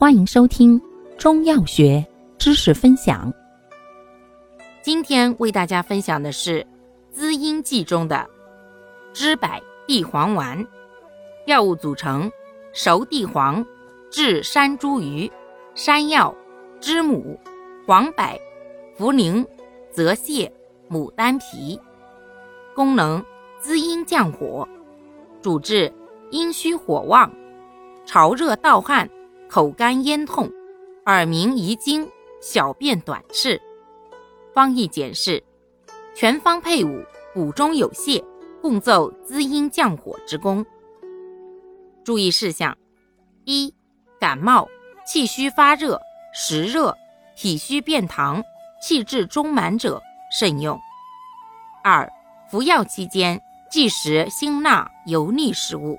欢迎收听中药学知识分享。今天为大家分享的是滋阴剂中的知柏地黄丸。药物组成：熟地黄、炙山茱萸、山药、知母、黄柏、茯苓、泽泻、牡丹皮。功能：滋阴降火，主治阴虚火旺、潮热盗汗。口干咽痛、耳鸣遗精、小便短赤。方义简释：全方配伍，补中有泻，共奏滋阴降火之功。注意事项：一、感冒、气虚发热、实热、体虚便溏、气滞中满者慎用；二、服药期间忌食辛辣油腻食物。